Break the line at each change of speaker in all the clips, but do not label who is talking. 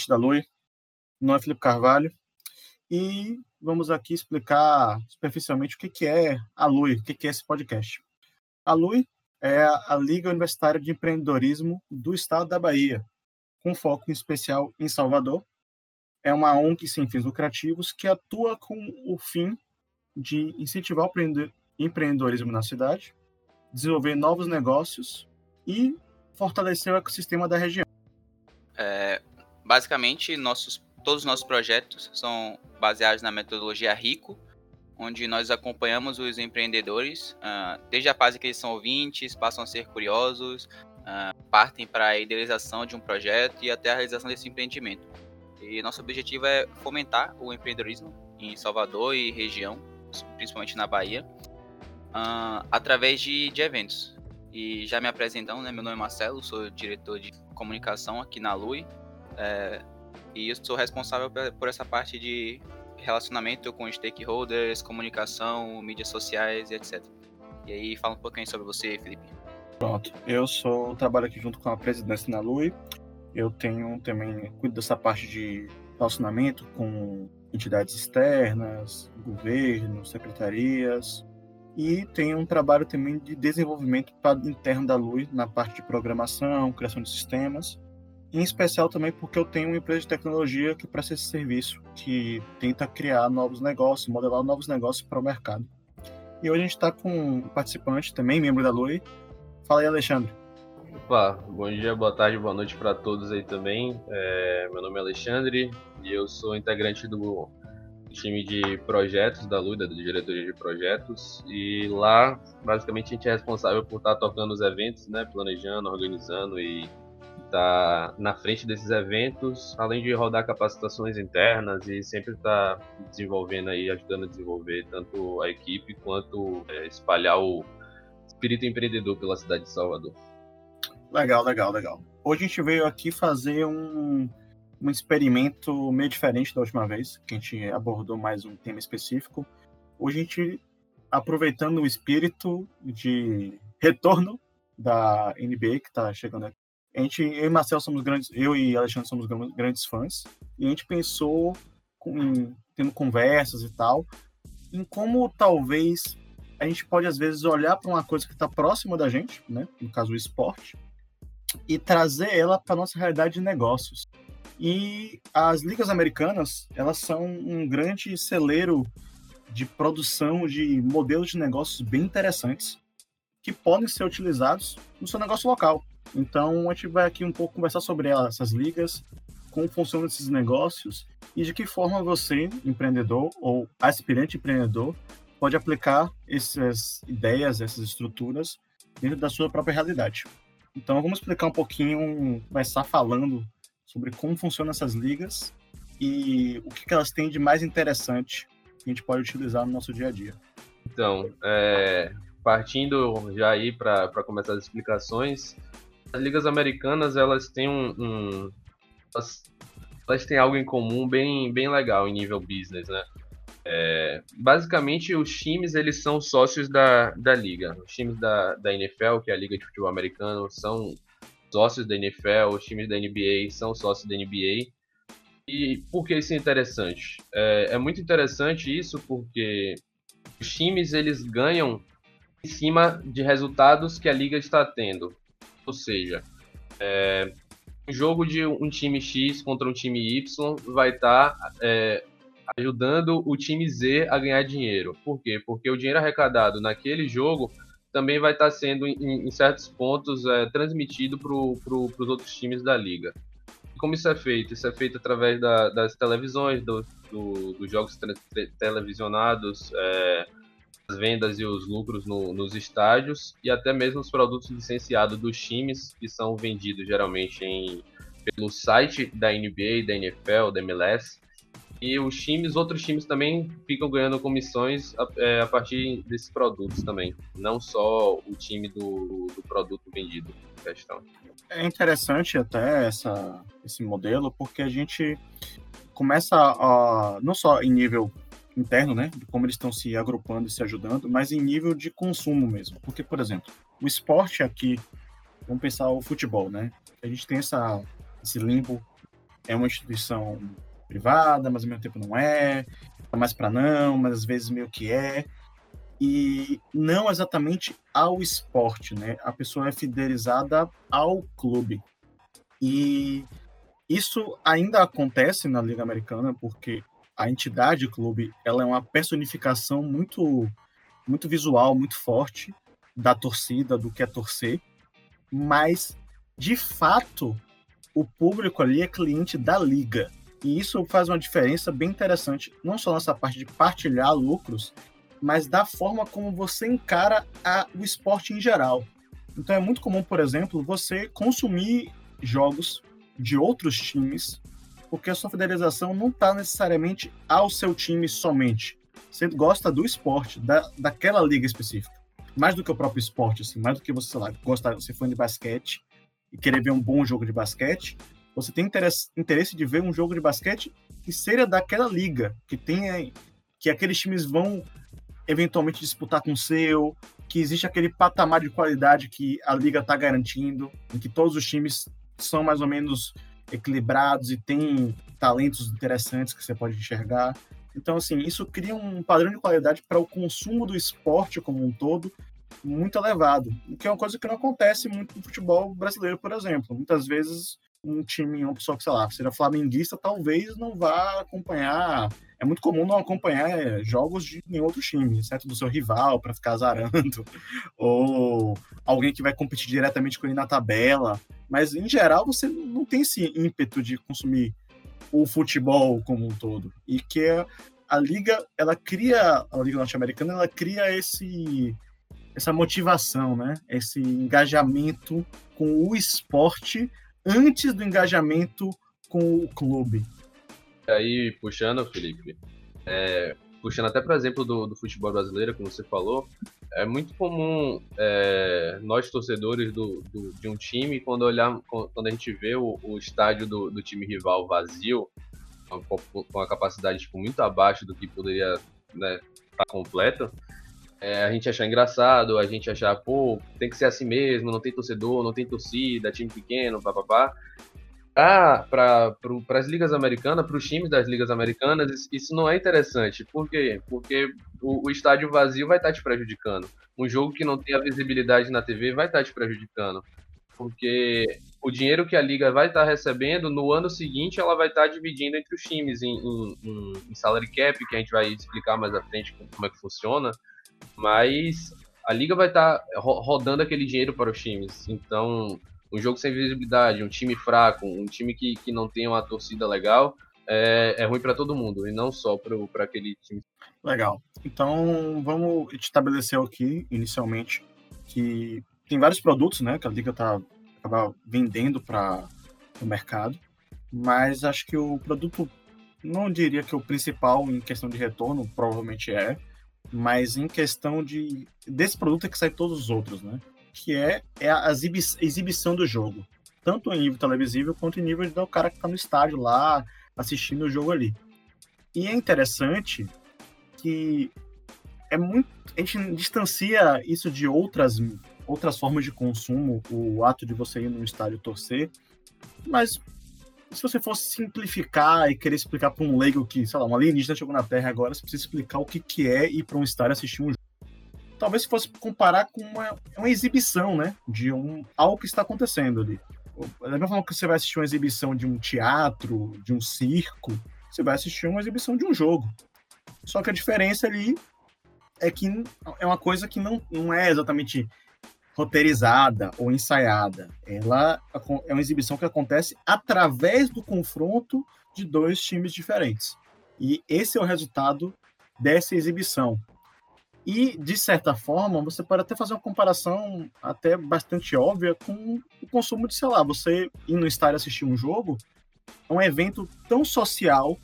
podcast da. Meu nome é Felipe Carvalho e vamos aqui explicar superficialmente o que é a Lui, o que é esse podcast. A Lui é a Liga Universitária de Empreendedorismo do Estado da Bahia, com foco em especial em Salvador. É uma ONG sem fins lucrativos que atua com o fim de incentivar o empreendedorismo na cidade, desenvolver novos negócios e fortalecer o ecossistema da região.
É, basicamente, nossos, todos os nossos projetos são baseados na metodologia RICO, onde nós acompanhamos os empreendedores uh, desde a fase que eles são ouvintes, passam a ser curiosos, uh, partem para a idealização de um projeto e até a realização desse empreendimento. E nosso objetivo é fomentar o empreendedorismo em Salvador e região, principalmente na Bahia, uh, através de, de eventos. E já me apresentando, né? Meu nome é Marcelo, sou diretor de comunicação aqui na Lui. É, e eu sou responsável por essa parte de relacionamento com stakeholders, comunicação, mídias sociais e etc. E aí, fala um pouquinho sobre você, Felipe.
Pronto, eu sou trabalho aqui junto com a presidência na Lui. Eu tenho também cuido dessa parte de relacionamento com entidades externas, governo, secretarias, e tem um trabalho também de desenvolvimento interno da Lui na parte de programação, criação de sistemas, em especial também porque eu tenho uma empresa de tecnologia que presta esse serviço, que tenta criar novos negócios, modelar novos negócios para o mercado. E hoje a gente está com um participante também, membro da Lui. Fala aí, Alexandre.
Opa, bom dia, boa tarde, boa noite para todos aí também. É, meu nome é Alexandre e eu sou integrante do time de projetos da Lui, da diretoria de projetos. E lá, basicamente, a gente é responsável por estar tá tocando os eventos, né, planejando, organizando e tá na frente desses eventos, além de rodar capacitações internas e sempre tá desenvolvendo aí, ajudando a desenvolver tanto a equipe quanto é, espalhar o espírito empreendedor pela cidade de Salvador.
Legal, legal, legal. Hoje a gente veio aqui fazer um, um experimento meio diferente da última vez, que a gente abordou mais um tema específico. Hoje a gente, aproveitando o espírito de retorno da NBA que está chegando a gente, eu e Marcel somos grandes, eu e Alexandre somos grandes fãs, e a gente pensou em, tendo conversas e tal, em como talvez a gente pode às vezes olhar para uma coisa que está próxima da gente, né, no caso o esporte, e trazer ela para nossa realidade de negócios. E as ligas americanas, elas são um grande celeiro de produção de modelos de negócios bem interessantes que podem ser utilizados no seu negócio local. Então, a gente vai aqui um pouco conversar sobre essas ligas, como funcionam esses negócios e de que forma você, empreendedor ou aspirante empreendedor, pode aplicar essas ideias, essas estruturas dentro da sua própria realidade. Então, vamos explicar um pouquinho, começar falando sobre como funcionam essas ligas e o que, que elas têm de mais interessante que a gente pode utilizar no nosso dia a dia.
Então, é, partindo já aí para começar as explicações, as ligas americanas elas têm um, um elas, elas, têm algo em comum bem, bem legal em nível business, né? É, basicamente, os times eles são sócios da, da liga. Os times da, da NFL, que é a Liga de Futebol Americano, são sócios da NFL, os times da NBA são sócios da NBA. E por que isso é interessante? É, é muito interessante isso porque os times eles ganham em cima de resultados que a liga está tendo. Ou seja, é, um jogo de um time X contra um time Y vai estar tá, é, ajudando o time Z a ganhar dinheiro. Por quê? Porque o dinheiro arrecadado naquele jogo também vai estar tá sendo, em, em, certos pontos, é, transmitido para pro, os outros times da liga. Como isso é feito? Isso é feito através da, das televisões, do, do, dos jogos televisionados, é, vendas e os lucros no, nos estádios e até mesmo os produtos licenciados dos times que são vendidos geralmente em, pelo site da NBA, da NFL, da MLS. E os times, outros times também ficam ganhando comissões a, é, a partir desses produtos também, não só o time do, do produto vendido. Questão.
É interessante até essa, esse modelo, porque a gente começa a, não só em nível interno, né, de como eles estão se agrupando e se ajudando, mas em nível de consumo mesmo. Porque, por exemplo, o esporte aqui vamos pensar o futebol, né? A gente tem essa, esse limbo, é uma instituição privada, mas ao mesmo tempo não é, tá mais para não, mas às vezes meio que é. E não exatamente ao esporte, né? A pessoa é fidelizada ao clube. E isso ainda acontece na Liga Americana, porque a entidade clube ela é uma personificação muito, muito visual, muito forte da torcida, do que é torcer, mas de fato o público ali é cliente da liga. E isso faz uma diferença bem interessante, não só nessa parte de partilhar lucros, mas da forma como você encara a, o esporte em geral. Então é muito comum, por exemplo, você consumir jogos de outros times, porque a sua fidelização não está necessariamente ao seu time somente. Você gosta do esporte, da, daquela liga específica. Mais do que o próprio esporte, assim, mais do que você, sei lá, gosta, você foi de basquete e querer ver um bom jogo de basquete, você tem interesse, interesse de ver um jogo de basquete que seja daquela liga, que tenha que aqueles times vão eventualmente disputar com o seu, que existe aquele patamar de qualidade que a liga está garantindo, em que todos os times são mais ou menos equilibrados e têm talentos interessantes que você pode enxergar. Então, assim, isso cria um padrão de qualidade para o consumo do esporte como um todo muito elevado, o que é uma coisa que não acontece muito no futebol brasileiro, por exemplo. Muitas vezes um time, uma pessoa que, sei lá, seja flamenguista, talvez não vá acompanhar. É muito comum não acompanhar é, jogos de em outro time, exceto do seu rival, para ficar azarando, ou alguém que vai competir diretamente com ele na tabela. Mas, em geral, você não tem esse ímpeto de consumir o futebol como um todo. E que é, a liga, ela cria, a liga norte-americana, ela cria esse essa motivação, né? Esse engajamento com o esporte antes do engajamento com o clube.
Aí, puxando, Felipe, é, puxando até para exemplo do, do, futebol brasileiro, como você falou, é muito comum é, nós torcedores do, do, de um time, quando olhar, quando a gente vê o, o estádio do, do, time rival vazio, com, a capacidade tipo, muito abaixo do que poderia estar né, tá completo, é, a gente achar engraçado, a gente achar, pô, tem que ser assim mesmo, não tem torcedor, não tem torcida, time pequeno, papapá. Ah, para as ligas americanas, para os times das ligas americanas, isso não é interessante. Por quê? Porque o, o, estádio vazio vai estar tá te prejudicando. Um jogo que não tem a visibilidade na TV vai estar tá te prejudicando. Porque o dinheiro que a liga vai estar tá recebendo, no ano seguinte ela vai estar dividindo entre os times em, em, em salary cap, que a gente vai explicar mais à frente como é que funciona mas a liga vai estar rodando aquele dinheiro para os times. Então, um jogo sem visibilidade, um time fraco, um time que, que não tem uma torcida legal, é, é ruim para todo mundo, e não só para aquele time.
Legal. Então, vamos estabelecer aqui, inicialmente, que tem vários produtos né, que a liga está vendendo para o mercado, mas acho que o produto, não diria que o principal em questão de retorno, provavelmente é, mas em questão de desse produto é que sai todos os outros, né? Que é, é a exibição do jogo, tanto em nível televisivo quanto em nível do cara que está no estádio lá assistindo o jogo ali. E é interessante que é muito a gente distancia isso de outras outras formas de consumo, o ato de você ir no estádio torcer, mas se você fosse simplificar e querer explicar para um leigo que, sei lá, um alienígena chegou na Terra agora, você precisa explicar o que, que é ir para um estádio assistir um jogo. Talvez se fosse comparar com uma, uma exibição, né? De um, algo que está acontecendo ali. Da mesma forma que você vai assistir uma exibição de um teatro, de um circo, você vai assistir uma exibição de um jogo. Só que a diferença ali é que é uma coisa que não, não é exatamente roteirizada ou ensaiada. Ela é uma exibição que acontece através do confronto de dois times diferentes. E esse é o resultado dessa exibição. E, de certa forma, você pode até fazer uma comparação até bastante óbvia com o consumo de, sei lá, você ir no estádio assistir um jogo, é um evento tão social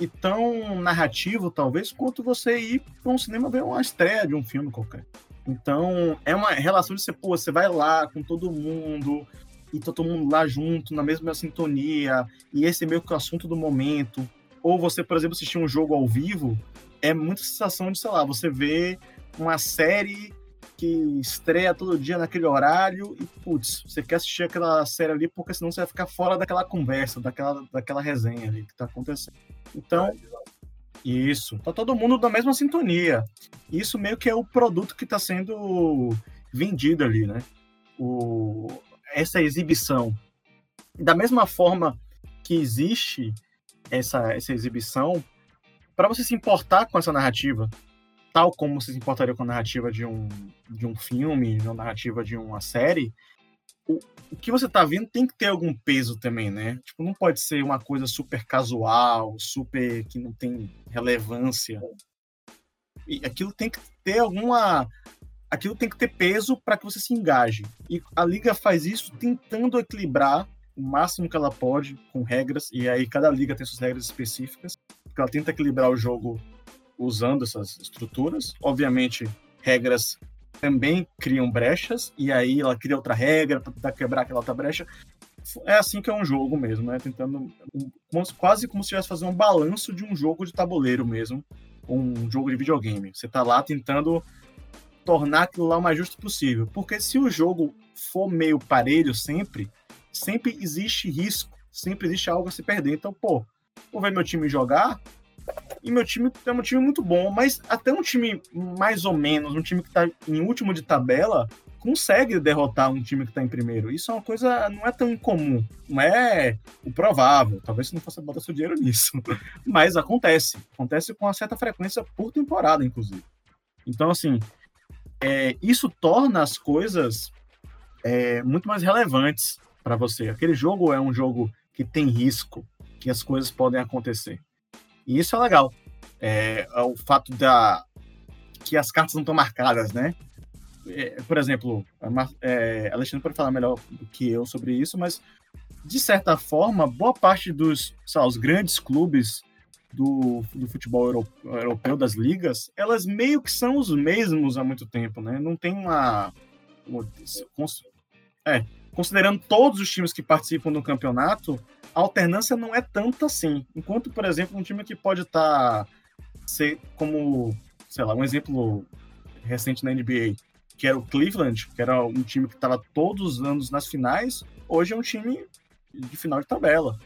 e tão narrativo, talvez, quanto você ir para um cinema ver uma estreia de um filme qualquer. Então, é uma relação de você, pô, você vai lá com todo mundo, e tá todo mundo lá junto, na mesma sintonia, e esse é meio que o assunto do momento. Ou você, por exemplo, assistir um jogo ao vivo, é muita sensação de, sei lá, você vê uma série que estreia todo dia naquele horário e, putz, você quer assistir aquela série ali porque senão você vai ficar fora daquela conversa, daquela, daquela resenha ali que tá acontecendo. Então, isso. Tá todo mundo na mesma sintonia. Isso meio que é o produto que está sendo vendido ali, né? O, essa exibição. Da mesma forma que existe essa, essa exibição, para você se importar com essa narrativa, tal como você se importaria com a narrativa de um, de um filme, de uma narrativa de uma série, o, o que você tá vendo tem que ter algum peso também, né? Tipo, não pode ser uma coisa super casual, super que não tem relevância. E aquilo tem que ter alguma aquilo tem que ter peso para que você se engaje. E a liga faz isso tentando equilibrar o máximo que ela pode com regras, e aí cada liga tem suas regras específicas, porque ela tenta equilibrar o jogo usando essas estruturas. Obviamente, regras também criam brechas, e aí ela cria outra regra para quebrar aquela outra brecha. É assim que é um jogo mesmo, né? Tentando. quase como se estivesse fazendo um balanço de um jogo de tabuleiro mesmo, um jogo de videogame. Você está lá tentando tornar aquilo lá o mais justo possível. Porque se o jogo for meio parelho sempre, sempre existe risco, sempre existe algo a se perder. Então, pô, vou ver meu time jogar, e meu time é um time muito bom, mas até um time mais ou menos, um time que está em último de tabela, consegue derrotar um time que está em primeiro. Isso é uma coisa, não é tão incomum, não é o provável. Talvez você não faça botar seu dinheiro nisso, mas acontece. Acontece com uma certa frequência por temporada, inclusive. Então, assim, é, isso torna as coisas é, muito mais relevantes para você. Aquele jogo é um jogo que tem risco, que as coisas podem acontecer. E isso é legal. É, é o fato da que as cartas não estão marcadas, né? É, por exemplo, é, Alexandre pode falar melhor do que eu sobre isso, mas de certa forma, boa parte dos os grandes clubes do, do futebol europeu, europeu, das ligas, elas meio que são os mesmos há muito tempo, né? Não tem uma. uma é, considerando todos os times que participam do campeonato, a alternância não é tanto assim. Enquanto, por exemplo, um time que pode estar. Tá, ser como, sei lá, um exemplo recente na NBA, que era o Cleveland, que era um time que estava todos os anos nas finais, hoje é um time de final de tabela.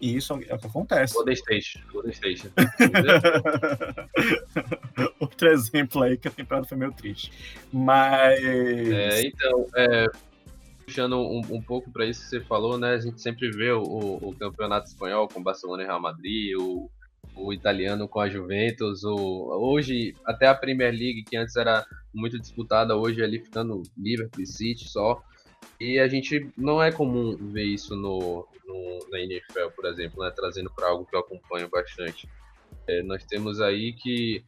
E isso é o que acontece.
Golden State. Golden State.
Outro exemplo aí que a temporada foi meio triste. Mas.
É, então, é, puxando um, um pouco para isso que você falou, né? A gente sempre vê o, o, campeonato espanhol com Barcelona e Real Madrid, o, o italiano com a Juventus, o, hoje até a Premier League, que antes era muito disputada, hoje é ali ficando Liverpool e City só. E a gente não é comum ver isso no, no na NFL, por exemplo, né? Trazendo para algo que eu acompanho bastante. É, nós temos aí que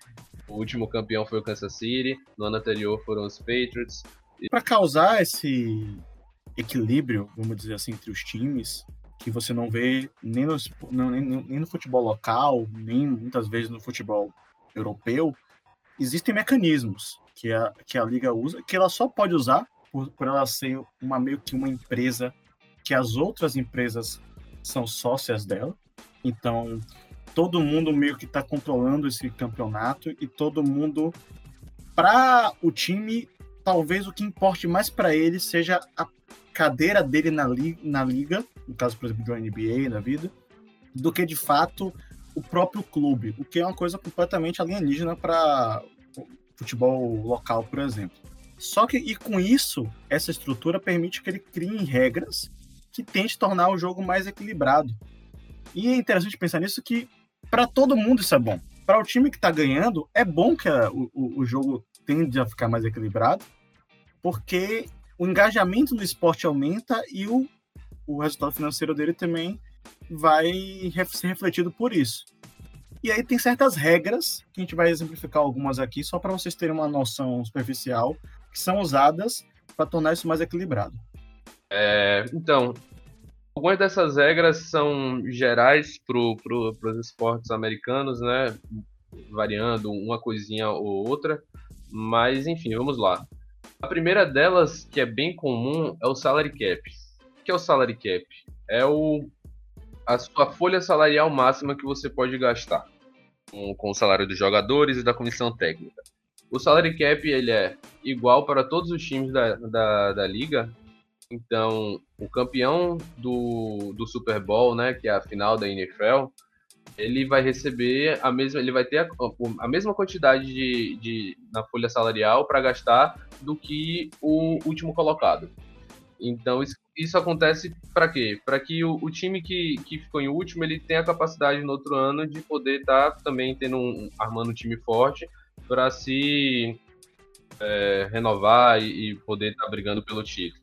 o último campeão foi o Kansas City, no ano anterior foram os Patriots.
Para causar esse equilíbrio, vamos dizer assim, entre os times, que você não vê nem no, nem, nem no futebol local, nem muitas vezes no futebol europeu, existem mecanismos que a, que a liga usa, que ela só pode usar por, por ela ser uma meio que uma empresa que as outras empresas são sócias dela. Então, todo mundo meio que está controlando esse campeonato e todo mundo, para o time, talvez o que importe mais para ele seja a cadeira dele na, li na liga, no caso, por exemplo, de uma NBA na vida, do que de fato o próprio clube, o que é uma coisa completamente alienígena para futebol local, por exemplo. Só que, e com isso, essa estrutura permite que ele crie regras que tente tornar o jogo mais equilibrado. E é interessante pensar nisso que, para todo mundo, isso é bom. Para o time que está ganhando, é bom que a, o, o jogo tende a ficar mais equilibrado, porque o engajamento no esporte aumenta e o, o resultado financeiro dele também vai ser refletido por isso. E aí tem certas regras, que a gente vai exemplificar algumas aqui, só para vocês terem uma noção superficial, que são usadas para tornar isso mais equilibrado.
É, então, algumas dessas regras são gerais para pro, os esportes americanos, né? Variando uma coisinha ou outra. Mas, enfim, vamos lá. A primeira delas, que é bem comum, é o salary cap. O que é o salary cap? É o, a sua folha salarial máxima que você pode gastar com, com o salário dos jogadores e da comissão técnica. O salary cap ele é igual para todos os times da, da, da liga. Então, o campeão do, do Super Bowl, né, que é a final da NFL, ele vai receber a mesma, ele vai ter a, a mesma quantidade de, de na folha salarial para gastar do que o último colocado. Então isso, isso acontece para quê? Para que o, o, time que, que ficou em último ele tenha a capacidade no outro ano de poder estar tá também tendo um, armando um time forte para se é, renovar e, e poder estar tá brigando pelo título.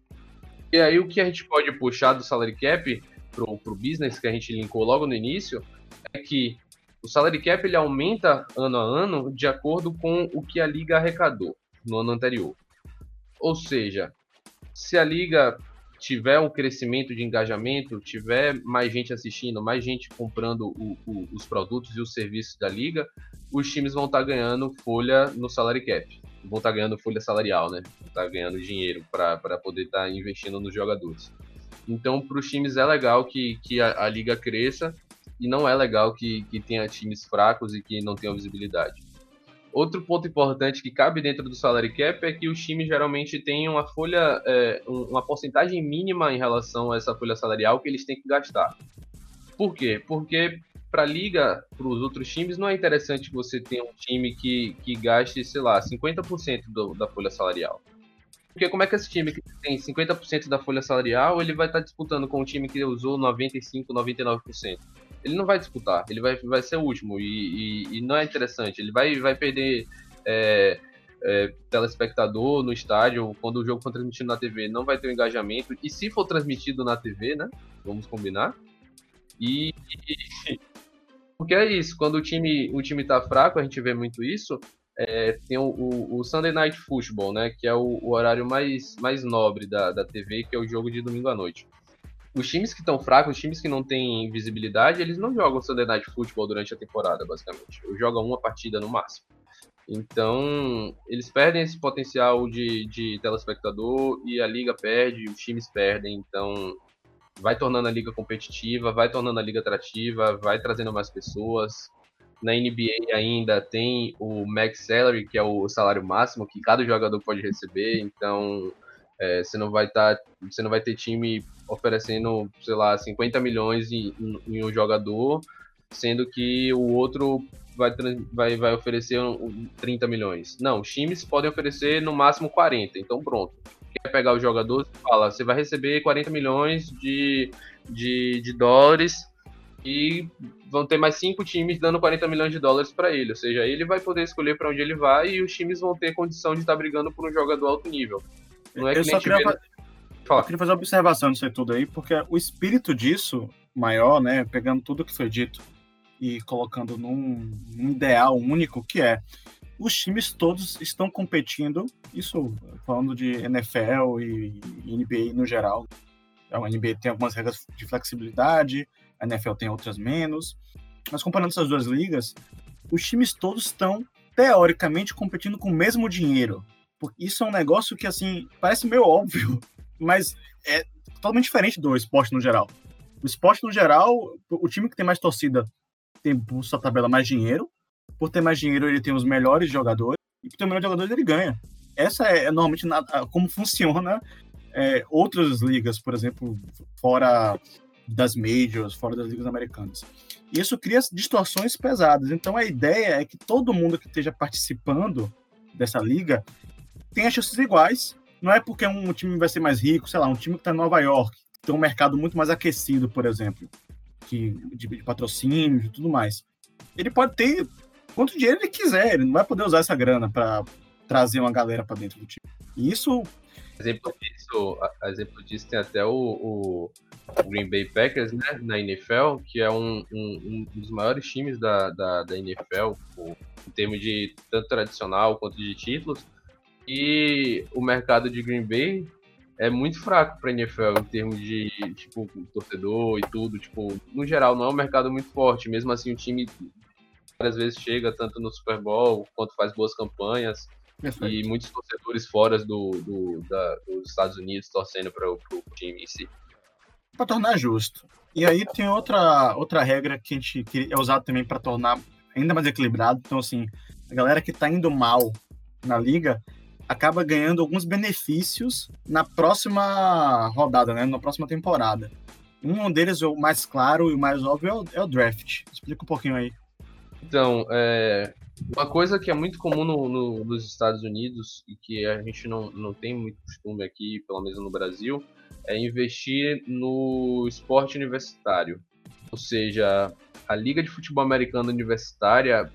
E aí o que a gente pode puxar do salary cap pro, pro business que a gente linkou logo no início é que o salary cap ele aumenta ano a ano de acordo com o que a liga arrecadou no ano anterior. Ou seja, se a liga tiver um crescimento de engajamento, tiver mais gente assistindo, mais gente comprando o, o, os produtos e os serviços da liga, os times vão estar tá ganhando folha no salary cap, vão estar tá ganhando folha salarial, né? Vão estar tá ganhando dinheiro para poder estar investindo nos jogadores. Então, para os times é legal que, que a, a, liga cresça e não é legal que, que tenha times fracos e que não tenham visibilidade. Outro ponto importante que cabe dentro do salary cap é que os times geralmente têm uma folha, é, uma porcentagem mínima em relação a essa folha salarial que eles têm que gastar. Por quê? Porque para a liga, para os outros times, não é interessante você ter um time que, que gaste, sei lá, 50% do, da folha salarial. Porque como é que esse time que tem 50% da folha salarial, ele vai estar tá disputando com um time que usou 95%, 99%? Ele não vai disputar, ele vai, vai ser o último e, e, e não é interessante. Ele vai, vai perder é, é, telespectador no estádio quando o jogo for transmitido na TV, não vai ter um engajamento. E se for transmitido na TV, né? Vamos combinar. E, porque é isso, quando o time o time tá fraco, a gente vê muito isso. É, tem o, o, o, Sunday Night Football, né? Que é o, o, horário mais, mais nobre da, da TV, que é o jogo de domingo à noite os times que estão fracos, os times que não têm visibilidade, eles não jogam Sunday Night Football durante a temporada, basicamente. Ou jogam uma partida no máximo. Então, eles perdem esse potencial de, de telespectador e a liga perde, os times perdem. Então, vai tornando a liga competitiva, vai tornando a liga atrativa, vai trazendo mais pessoas. Na NBA ainda tem o max salary, que é o salário máximo que cada jogador pode receber. Então, é, você não vai estar, tá, você não vai ter time oferecendo, sei lá, 50 milhões em, em um jogador, sendo que o outro vai, vai, vai oferecer 30 milhões. Não, os times podem oferecer no máximo 40, então pronto. Quer pegar o jogador, fala, você vai receber 40 milhões de, de, de dólares e vão ter mais cinco times dando 40 milhões de dólares para ele. Ou seja, ele vai poder escolher para onde ele vai e os times vão ter condição de estar tá brigando por um jogador alto nível.
Não é eu que só queria, vê... eu queria fazer uma observação nisso tudo aí, porque o espírito disso, maior, né, pegando tudo que foi dito e colocando num, num ideal único, que é os times todos estão competindo, isso falando de NFL e, NBA no geral. A então, NBA tem algumas regras de flexibilidade, a NFL tem outras menos. Mas comparando essas duas ligas, os times todos estão teoricamente competindo com o mesmo dinheiro. Isso é um negócio que, assim, parece meio óbvio, mas é totalmente diferente do esporte no geral. O esporte no geral, o time que tem mais torcida tem por sua tabela mais dinheiro. Por ter mais dinheiro, ele tem os melhores jogadores. E por ter melhores jogadores, ele ganha. Essa é, é normalmente na, como funciona é, outras ligas, por exemplo, fora das majors, fora das ligas americanas. E isso cria distorções pesadas. Então a ideia é que todo mundo que esteja participando dessa liga as chances iguais. Não é porque um time vai ser mais rico, sei lá, um time que está em Nova York, tem um mercado muito mais aquecido, por exemplo, que, de, de patrocínio e tudo mais. Ele pode ter quanto dinheiro ele quiser, ele não vai poder usar essa grana para trazer uma galera para dentro do time. E isso.
Exemplo disso, exemplo disso tem até o, o, Green Bay Packers, né, na NFL, que é um, um, um dos maiores times da, da, da NFL, em termos de tanto tradicional quanto de títulos e o mercado de Green Bay é muito fraco para NFL em termos de tipo torcedor e tudo, tipo, no geral não é um mercado muito forte, mesmo assim o time várias vezes chega tanto no Super Bowl quanto faz boas campanhas Perfeito. e muitos torcedores fora do, do da, dos Estados Unidos torcendo para o time em si.
Para tornar justo. E aí tem outra outra regra que a gente que é usada também para tornar ainda mais equilibrado. Então assim, a galera que está indo mal na liga acaba ganhando alguns benefícios na próxima rodada, né? Na próxima temporada. Um deles, o mais claro e o mais óbvio, é o, é o draft. Explica um pouquinho aí.
Então, é, uma coisa que é muito comum no, no, nos Estados Unidos e que a gente não, não tem muito costume aqui, pelo menos no Brasil, é investir no esporte universitário. Ou seja, a liga de futebol americano universitária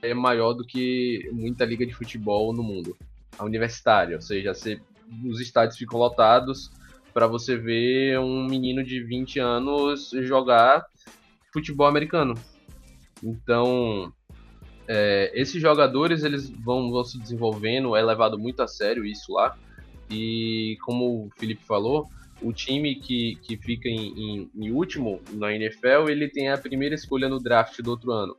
é maior do que muita liga de futebol no mundo. A universitária, ou seja, você, os estádios ficam lotados para você ver um menino de 20 anos jogar futebol americano. Então, é, esses jogadores eles vão, vão se desenvolvendo, é levado muito a sério isso lá. E como o Felipe falou, o time que, que fica em, em, em, último na NFL, ele tem a primeira escolha no draft do outro ano.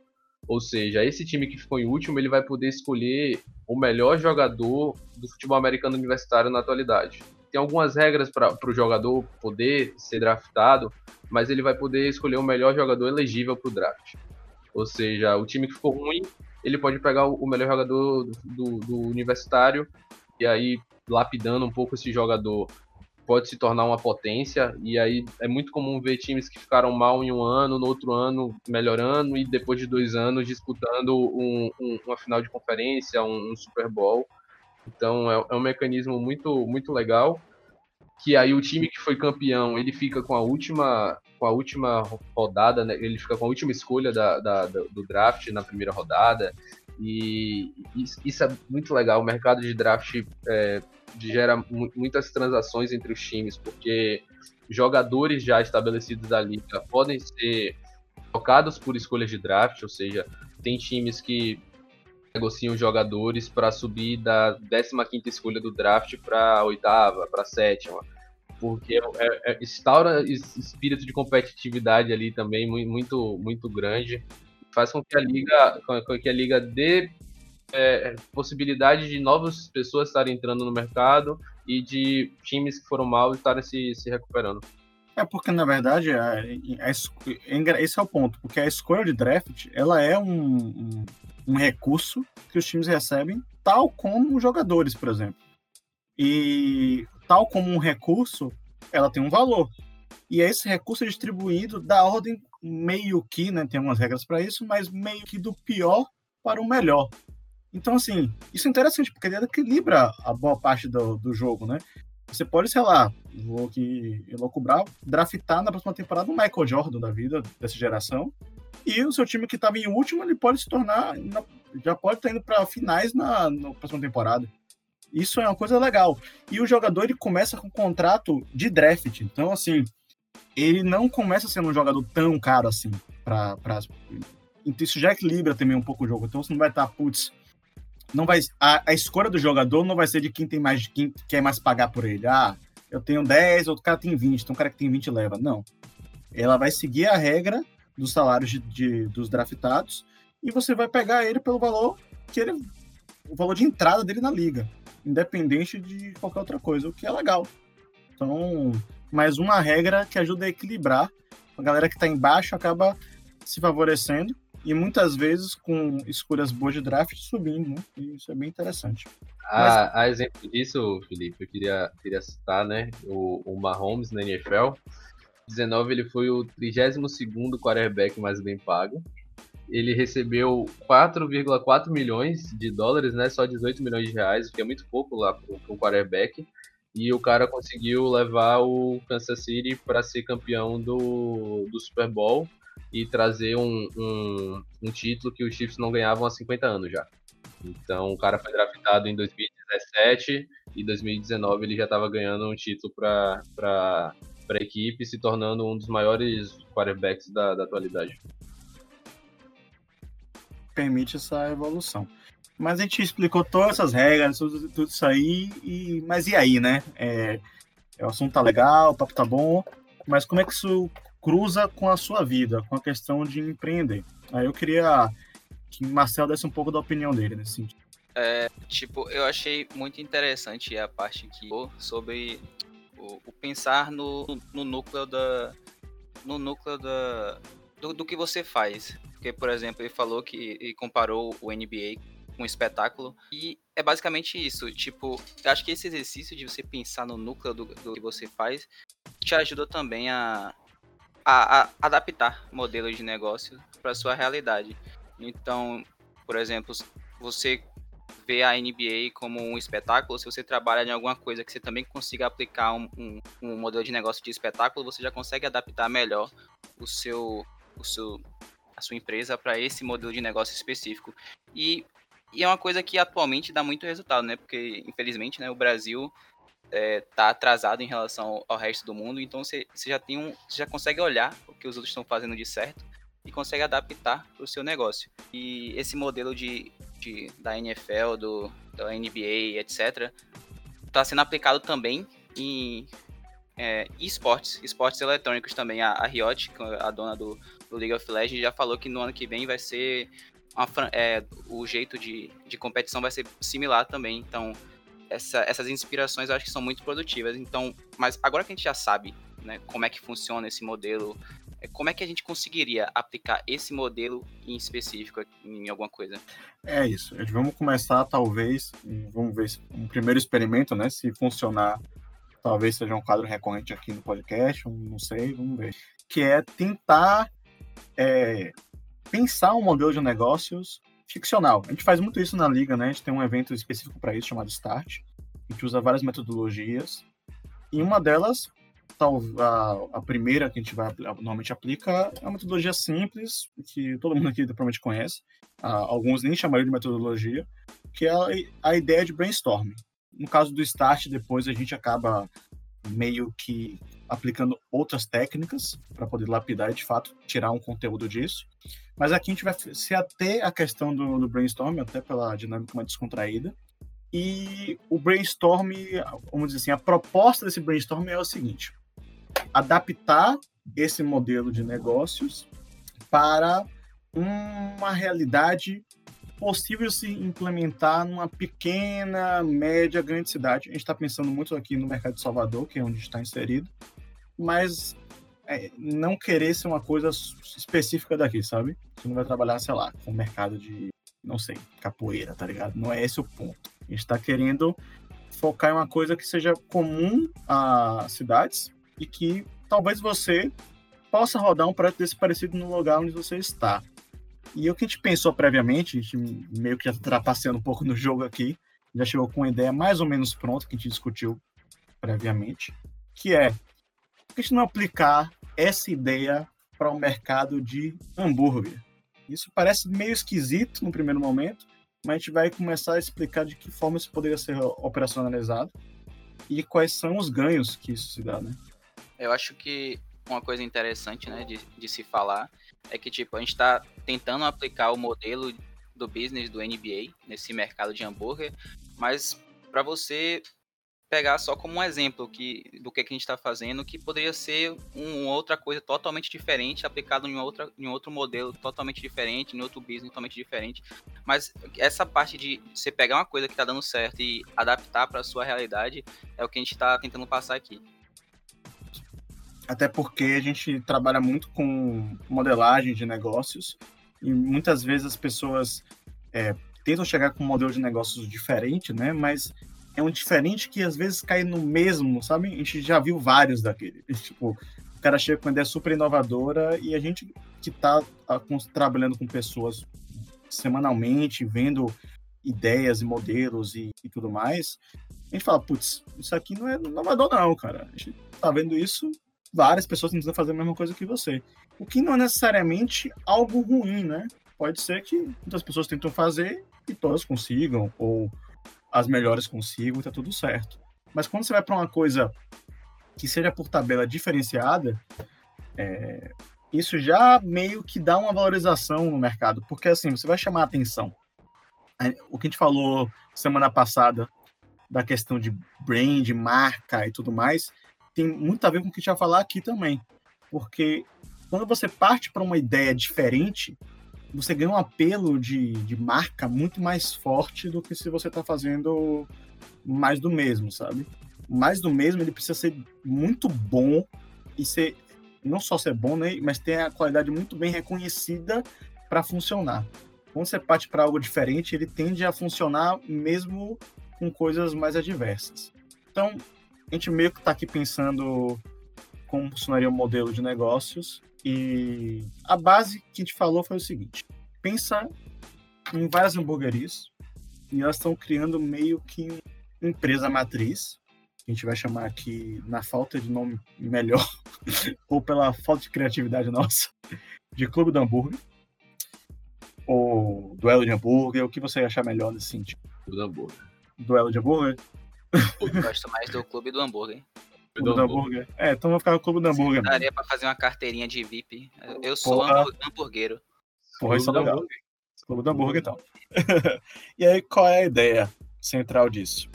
Ou seja, esse time que ficou em último, ele vai poder escolher o melhor jogador do futebol americano universitário na atualidade. Tem algumas regras para o jogador poder ser draftado, mas ele vai poder escolher o melhor jogador elegível para o draft. Ou seja, o time que ficou ruim, ele pode pegar o melhor jogador do, do universitário e aí lapidando um pouco esse jogador pode se tornar uma potência e aí é muito comum ver times que ficaram mal em um ano, no outro ano melhorando e depois de dois anos disputando um, um, uma final de conferência, um, um Super Bowl. Então é, é, um mecanismo muito muito legal que aí o time que foi campeão ele fica com a última com a última rodada, né? ele fica com a última escolha da, da, do draft na primeira rodada. E isso é muito legal. O mercado de draft é, gera muitas transações entre os times, porque jogadores já estabelecidos da liga podem ser tocados por escolhas de draft, ou seja, tem times que negociam jogadores para subir da 15 escolha do draft para a oitava, para a sétima porque é, é, instaura esse espírito de competitividade ali também muito, muito grande, faz com que a liga, com que a liga dê é, possibilidade de novas pessoas estarem entrando no mercado e de times que foram mal estarem se, se recuperando.
É porque, na verdade, a, a, a, esse é o ponto, porque a escolha de draft ela é um, um, um recurso que os times recebem, tal como os jogadores, por exemplo. E tal como um recurso, ela tem um valor. E esse recurso é distribuído da ordem meio que, né, tem umas regras para isso, mas meio que do pior para o melhor. Então, assim, isso é interessante, porque ele equilibra a boa parte do, do jogo, né? Você pode, sei lá, vou aqui elocubrar, draftar na próxima temporada o Michael Jordan da vida, dessa geração, e o seu time que estava em último, ele pode se tornar, já pode estar indo para finais na, na próxima temporada. Isso é uma coisa legal. E o jogador ele começa com um contrato de draft. Então, assim, ele não começa sendo um jogador tão caro assim. Pra, pra... Então, isso já equilibra também um pouco o jogo. Então você não vai estar, putz. Não vai, a, a escolha do jogador não vai ser de quem tem mais, quem quer mais pagar por ele. Ah, eu tenho 10, outro cara tem 20, então o cara que tem 20 leva. Não. Ela vai seguir a regra dos salários de, de, dos draftados e você vai pegar ele pelo valor que ele. O valor de entrada dele na liga independente de qualquer outra coisa, o que é legal. Então, mais uma regra que ajuda a equilibrar. A galera que está embaixo acaba se favorecendo e muitas vezes com escolhas boas de draft subindo, né? E isso é bem interessante.
A, Mas... a exemplo disso, Felipe, eu queria, queria citar, né, o, o Mahomes na NFL. 19 ele foi o 32º quarterback mais bem pago ele recebeu 4,4 milhões de dólares, né? Só 18 milhões de reais, o que é muito pouco lá para o quarterback. E o cara conseguiu levar o Kansas City para ser campeão do, do Super Bowl e trazer um, um, um, título que os Chiefs não ganhavam há 50 anos já. Então o cara foi draftado em 2017 e 2019 ele já estava ganhando um título para a equipe, se tornando um dos maiores quarterbacks da, da atualidade
permite essa evolução. Mas a gente explicou todas essas regras, tudo, tudo isso aí, e, mas e aí, né? É, é, o assunto tá legal, o papo tá bom, mas como é que isso cruza com a sua vida, com a questão de empreender? Aí eu queria que o Marcel desse um pouco da opinião dele nesse sentido.
É, tipo, eu achei muito interessante a parte que sobre o, o pensar no, no, núcleo da no núcleo da do, do que você faz. Porque, por exemplo, ele falou que comparou o NBA um espetáculo. E é basicamente isso. Tipo, acho que esse exercício de você pensar no núcleo do, do que você faz te ajuda também a, a, a adaptar modelos de negócio para sua realidade. Então, por exemplo, você vê a NBA como um espetáculo, se você trabalha em alguma coisa que você também consiga aplicar um, um, um modelo de negócio de espetáculo, você já consegue adaptar melhor o seu, o seu, a sua empresa para esse modelo de negócio específico. E, e, é uma coisa que atualmente dá muito resultado, né? Porque, infelizmente, né, o Brasil está é, atrasado em relação ao resto do mundo, então você, já tem um, já consegue olhar o que os outros estão fazendo de certo e consegue adaptar para o seu negócio. E esse modelo de, de da NFL, do, da NBA, etc., está sendo aplicado também em é, esportes, esportes eletrônicos também. A, a Riot, é a dona do, do, League of Legends, já falou que no ano que vem vai ser uma, é, o jeito de, de competição vai ser similar também. Então, essa, essas inspirações eu acho que são muito produtivas. Então, mas agora que a gente já sabe né, como é que funciona esse modelo é, como é que a gente conseguiria aplicar esse modelo em específico em alguma coisa?
É isso. Vamos começar, talvez, vamos ver um primeiro experimento, né? Se funcionar, talvez seja um quadro recorrente aqui no podcast, não sei, vamos ver. Que é tentar é, pensar um modelo de negócios ficcional. A gente faz muito isso na liga, né? A gente tem um evento específico para isso chamado Start. A gente usa várias metodologias. E uma delas tal, a, a, primeira que a gente vai normalmente aplica é uma metodologia simples, que todo mundo aqui provavelmente conhece, alguns nem chamariam de metodologia, que é a, a ideia de brainstorming. No caso do Start, depois a gente acaba meio que aplicando outras técnicas para poder lapidar e, de fato, tirar um conteúdo disso. Mas aqui a gente vai se até a questão do, do brainstorming, até pela dinâmica mais descontraída. E o brainstorm, vamos dizer assim, a proposta desse brainstorm é o seguinte: adaptar esse modelo de negócios para uma realidade possível se implementar numa pequena, média, grande cidade. A gente está pensando muito aqui no mercado de Salvador, que é onde está inserido, mas é, não querer ser uma coisa específica daqui, sabe? Você não vai trabalhar, sei lá, com o mercado de, não sei, capoeira, tá ligado? Não é esse o ponto. A gente está querendo focar em uma coisa que seja comum a cidades, e que talvez você possa rodar um projeto desse parecido no lugar onde você está. E o que a gente pensou previamente, a gente meio que já trapaceando um pouco no jogo aqui, já chegou com uma ideia mais ou menos pronta que a gente discutiu previamente, que é a gente não aplicar essa ideia para o mercado de hambúrguer. Isso parece meio esquisito no primeiro momento, mas a gente vai começar a explicar de que forma isso poderia ser operacionalizado e quais são os ganhos que isso se dá, né?
Eu acho que uma coisa interessante, né, de, de se falar é que, tipo, a gente está tentando aplicar o modelo do business do NBA nesse mercado de hambúrguer, mas para você pegar só como um exemplo que, do que, que a gente está fazendo, que poderia ser um, uma outra coisa totalmente diferente, aplicado em, outra, em outro modelo totalmente diferente, em outro business totalmente diferente. Mas essa parte de você pegar uma coisa que está dando certo e adaptar para a sua realidade é o que a gente está tentando passar aqui.
Até porque a gente trabalha muito com modelagem de negócios e muitas vezes as pessoas é, tentam chegar com um modelo de negócios diferente, né? Mas é um diferente que às vezes cai no mesmo, sabe? A gente já viu vários daqueles. Tipo, o cara chega com uma ideia super inovadora e a gente que está trabalhando com pessoas semanalmente, vendo ideias e modelos e, e, tudo mais, a gente fala, putz, isso aqui não é inovador não, cara. A gente tá vendo isso várias pessoas tentando fazer a mesma coisa que você. O que não é necessariamente algo ruim, né? Pode ser que muitas pessoas tentam fazer e todas consigam, ou as melhores consigam e tá tudo certo. Mas quando você vai para uma coisa que seja por tabela diferenciada, é, isso já meio que dá uma valorização no mercado, porque assim, você vai chamar a atenção. O que a gente falou semana passada da questão de brand, marca e tudo mais, tem muito a ver com o que a gente vai falar aqui também. Porque quando você parte para uma ideia diferente, você ganha um apelo de, de marca muito mais forte do que se você está fazendo mais do mesmo, sabe? Mais do mesmo, ele precisa ser muito bom e ser não só ser bom, né, mas ter a qualidade muito bem reconhecida para funcionar. quando você parte para algo diferente, ele tende a funcionar mesmo com coisas mais adversas. Então, a gente meio que está aqui pensando como funcionaria o modelo de negócios e a base que a gente falou foi o seguinte: pensa em várias hamburguerias e elas estão criando meio que uma empresa matriz, que a gente vai chamar aqui, na falta de nome melhor, ou pela falta de criatividade nossa, de Clube do Hambúrguer, ou Duelo de Hambúrguer, o que você achar melhor nesse sentido?
Clube do Hambúrguer.
Duelo de Hambúrguer?
Eu gosto mais do Clube do Hambúrguer.
Clube do Hambúrguer. É, então vou ficar com o Clube do Hambúrguer.
Daria pra fazer uma carteirinha de VIP. Eu sou Porra. hambúrguero.
Porra, isso é legal. Clube do Hambúrguer e tal. e aí, qual é a ideia central disso?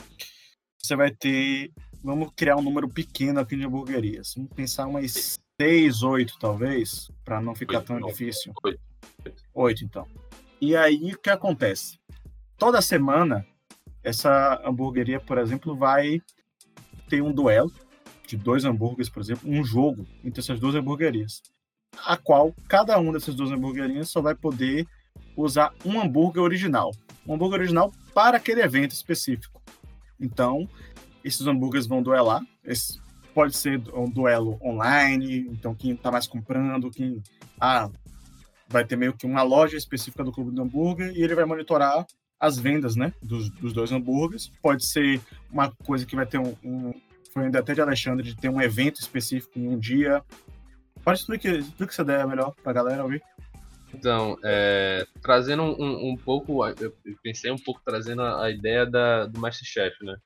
Você vai ter. Vamos criar um número pequeno aqui de hamburguerias. Vamos pensar umas 6, 8, talvez, para não ficar oito, tão não. difícil. 8. 8, então. E aí, o que acontece? Toda semana, essa hamburgueria, por exemplo, vai ter um duelo de dois hambúrgueres, por exemplo, um jogo entre essas duas hamburguerias, a qual cada uma dessas duas hamburguerias só vai poder usar um hambúrguer original, um hambúrguer original para aquele evento específico. Então, esses hambúrgueres vão duelar. Esse pode ser um duelo online, então quem está mais comprando, quem ah, vai ter meio que uma loja específica do clube do hambúrguer e ele vai monitorar as vendas, né, dos, dos dois hambúrgueres. Pode ser uma coisa que vai ter um, um foi ainda até de Alexandre de ter um evento específico em um dia. Pode explicar, explica essa ideia melhor para a galera ouvir.
Então, é, trazendo um, um, pouco, eu pensei um pouco trazendo a, a ideia da, do Masterchef, né?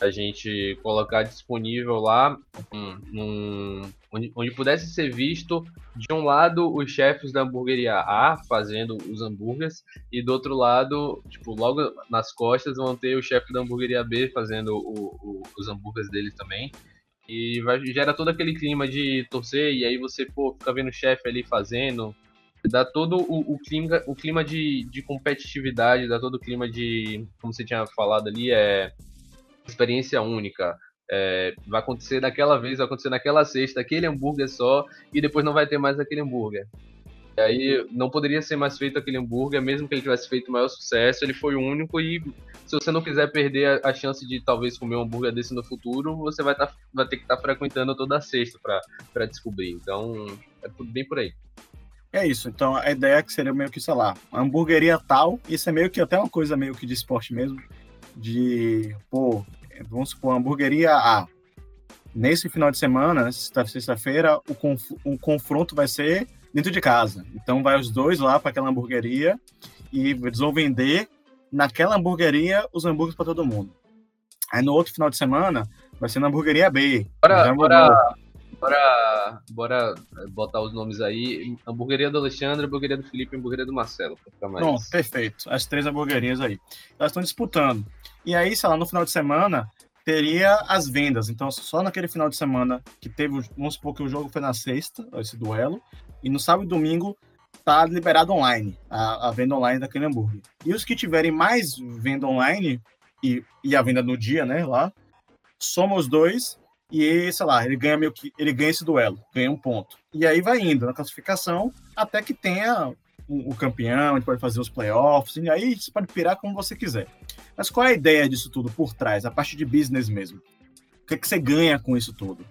A gente colocar disponível lá um, um, onde, onde, pudesse ser visto de um lado os chefes da hamburgueria A fazendo os hambúrgueres e do outro lado, tipo, logo nas costas vão ter o chefe da hamburgueria B fazendo o, o, os hambúrgueres dele também. E vai, gera todo aquele clima de torcer, e aí você, pô, fica vendo o chefe ali fazendo, dá todo o, o clima, o clima de, de competitividade, dá todo o clima de, como você tinha falado ali, é experiência única. É, vai acontecer daquela vez, vai acontecer naquela sexta, aquele hambúrguer só, e depois não vai ter mais aquele hambúrguer. E aí não poderia ser mais feito aquele hambúrguer, mesmo que ele tivesse feito o maior sucesso, ele foi o único e se você não quiser perder a, a chance de talvez comer um hambúrguer desse no futuro, você vai, tá, vai ter que estar tá frequentando toda sexta para descobrir. Então, é tudo bem por aí.
É isso. Então a ideia é que seria meio que, sei lá, uma hamburgueria tal. Isso é meio que até uma coisa meio que de esporte mesmo. De, pô, vamos supor, hamburgueria A. Nesse final de semana, sexta-feira, o, conf o confronto vai ser dentro de casa. Então vai os dois lá para aquela hamburgueria e eles vão vender naquela hamburgueria os hambúrgueres para todo mundo. Aí no outro final de semana vai ser na hamburgueria B.
Bora, bora, Bora, bora eh, botar os nomes aí. Hamburgueria do Alexandre, hamburgueria do Felipe e hamburgueria do Marcelo.
Mais... Pronto, perfeito. As três hamburguerias aí. Elas estão disputando. E aí, sei lá, no final de semana, teria as vendas. Então, só naquele final de semana que teve, vamos supor que o jogo foi na sexta, esse duelo, e no sábado e domingo tá liberado online, a, a venda online daquele hambúrguer. E os que tiverem mais venda online e, e a venda no dia, né, lá, soma os dois e, sei lá, ele ganha meio que ele ganha esse duelo, ganha um ponto. E aí vai indo na classificação até que tenha o, o campeão, a gente pode fazer os playoffs, e aí você pode pirar como você quiser. Mas qual é a ideia disso tudo por trás, a parte de business mesmo? O que, é que você ganha com isso tudo?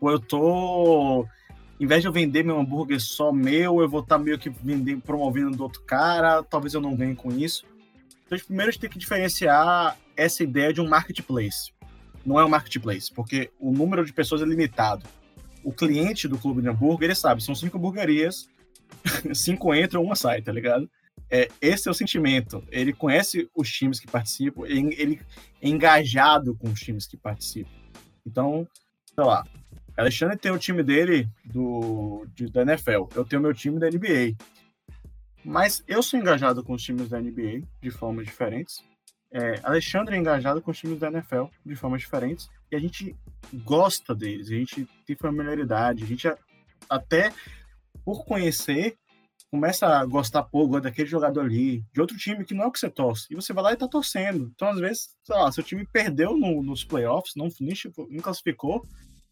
Ou eu tô em vez de eu vender meu hambúrguer só meu, eu vou estar tá meio que vendendo, promovendo do outro cara, talvez eu não ganhe com isso. Então, primeiro a gente tem que diferenciar essa ideia de um marketplace não é um marketplace, porque o número de pessoas é limitado. O cliente do clube de hambúrguer, ele sabe, são cinco hamburguerias, cinco entram, uma sai, tá ligado? É, esse é o sentimento. Ele conhece os times que participam, ele, ele é engajado com os times que participam. Então, sei lá, Alexandre tem o time dele do, de, da NFL, eu tenho meu time da NBA. Mas eu sou engajado com os times da NBA de formas diferentes é, Alexandre é engajado com os times da NFL de formas diferentes e a gente gosta deles, a gente tem familiaridade, a gente até por conhecer começa a gostar pouco daquele jogador ali, de outro time que não é o que você torce, e você vai lá e tá torcendo. Então, às vezes, sei lá, seu time perdeu no, nos playoffs, não finish, não classificou,